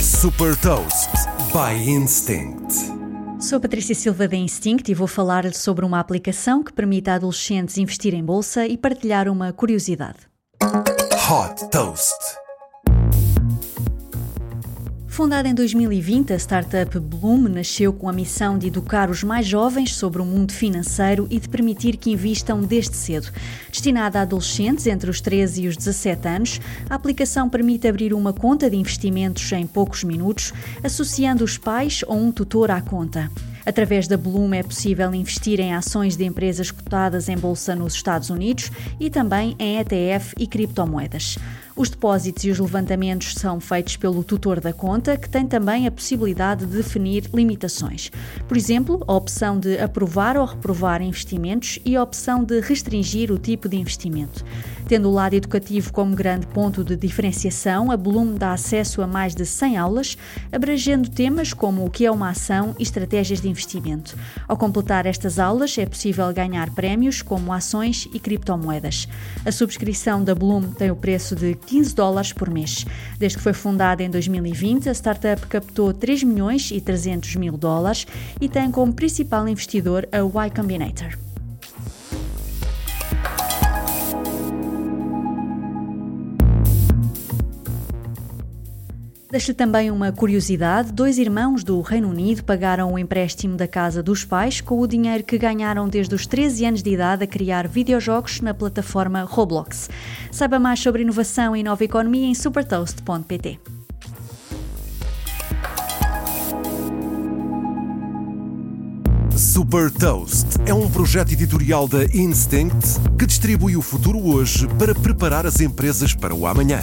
Super Toast by Instinct. Sou Patrícia Silva da Instinct e vou falar sobre uma aplicação que permite a adolescentes investir em bolsa e partilhar uma curiosidade. Hot Toast. Fundada em 2020, a startup Bloom nasceu com a missão de educar os mais jovens sobre o mundo financeiro e de permitir que invistam desde cedo. Destinada a adolescentes entre os 13 e os 17 anos, a aplicação permite abrir uma conta de investimentos em poucos minutos, associando os pais ou um tutor à conta. Através da Bloom é possível investir em ações de empresas cotadas em bolsa nos Estados Unidos e também em ETF e criptomoedas. Os depósitos e os levantamentos são feitos pelo tutor da conta, que tem também a possibilidade de definir limitações. Por exemplo, a opção de aprovar ou reprovar investimentos e a opção de restringir o tipo de investimento. Tendo o lado educativo como grande ponto de diferenciação, a Bloom dá acesso a mais de 100 aulas, abrangendo temas como o que é uma ação e estratégias de investimento. Ao completar estas aulas, é possível ganhar prémios como ações e criptomoedas. A subscrição da Bloom tem o preço de 15 dólares por mês. Desde que foi fundada em 2020, a startup captou 3 milhões e 300 mil dólares e tem como principal investidor a Y Combinator. Deixo também uma curiosidade: dois irmãos do Reino Unido pagaram o empréstimo da casa dos pais com o dinheiro que ganharam desde os 13 anos de idade a criar videojogos na plataforma Roblox. Saiba mais sobre inovação e nova economia em supertoast.pt. Super Toast é um projeto editorial da Instinct que distribui o futuro hoje para preparar as empresas para o amanhã.